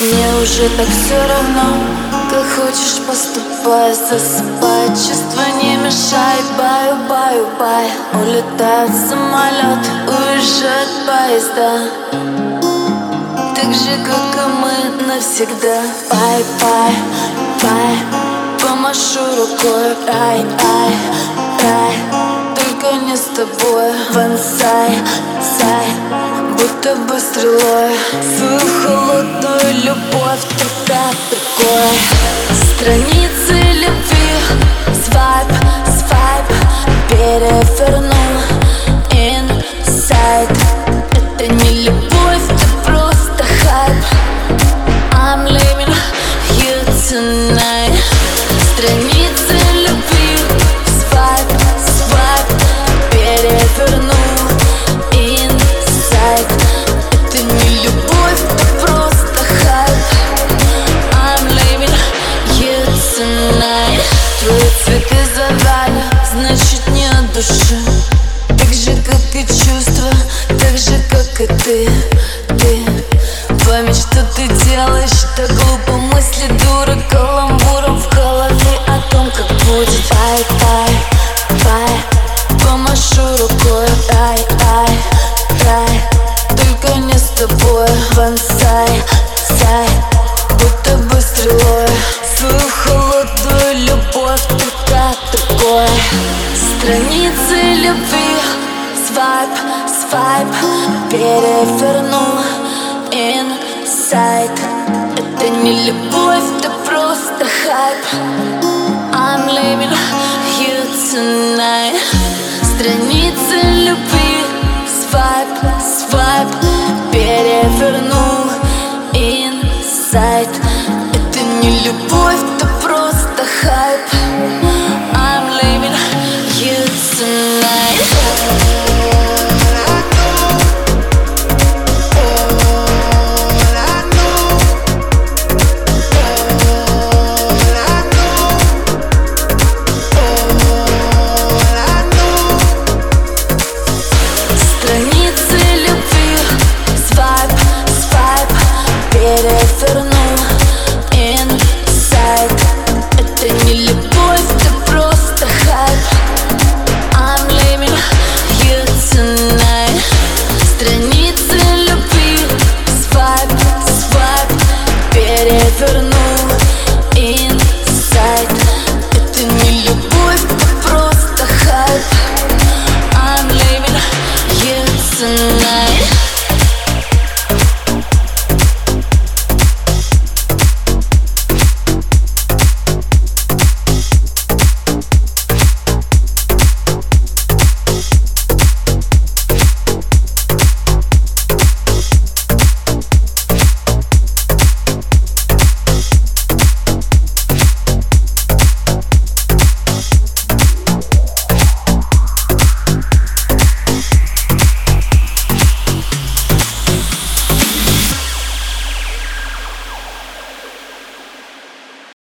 Мне уже так все равно Как хочешь поступай. Засыпай, чувства не мешай. Баю, баю, бай. Улетает самолет Уезжает поезда. Так же, как и мы навсегда. Bye, bye, bye Помашу рукой. Рай, ай, рай Только не с тобой. Вансай, сай будто бы стрелой. Свою холодную любовь только такой Страницы любви Свайп, свайп Перевернул ты, ты. Память, что ты делаешь, так глупо мысли дура. Каламбуром в голове о том, как будет. Ай, ай, ай, помашу рукой. Ай, ай, ай, только не с тобой. Вансай, сай, будто бы стрелой. Свою холодную любовь другой Страницы любви Свайп, свайп Перевернул инсайт Это не любовь, это просто хайп. I'm leaving you tonight. Страницы любви Свайп, свайп Перевернул инсайт Это не любовь